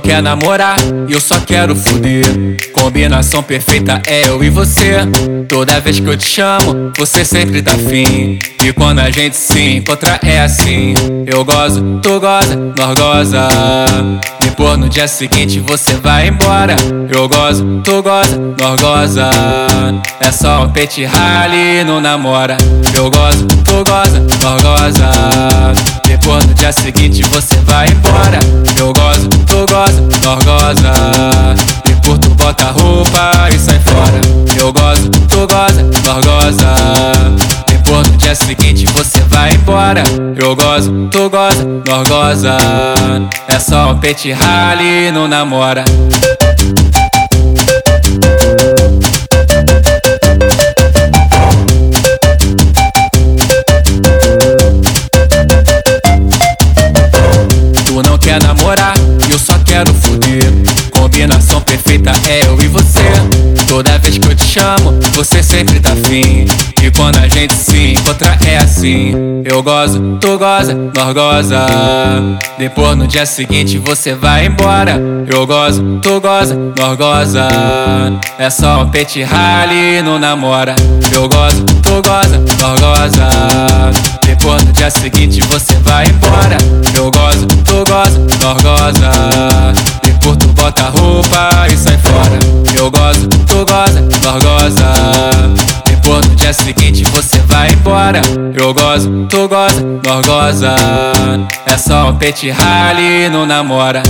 quer namorar eu só quero fuder. Combinação perfeita é eu e você. Toda vez que eu te chamo, você sempre tá fim. E quando a gente se encontra é assim. Eu gozo, tu goza, nós goza. Depois no dia seguinte você vai embora. Eu gozo, tu goza, nós goza. É só um pet rally, não namora. Eu gozo, tu goza, nós goza. Depois no dia seguinte você vai embora. Nós goza. Depois tu bota a roupa e sai fora. Eu gozo, tu goza, goza. Depois no dia seguinte você vai embora. Eu gozo, tu goza, goza. É só um pet rally, não namora. Tu não quer namorar, eu só quero perfeita é eu e você. Toda vez que eu te chamo, você sempre tá fim. E quando a gente se encontra é assim. Eu gozo, tu goza, nós goza. Depois no dia seguinte você vai embora. Eu gozo, tu goza, nós goza. É só um pet rally, não namora. Eu gozo, tu goza, nós goza. Depois no dia seguinte você vai embora. Eu bota a roupa e sai fora. Eu gozo, tu goza, nós goza. Depois no dia seguinte você vai embora. Eu gozo, tu goza, nós goza. É só um pet rally, não namora.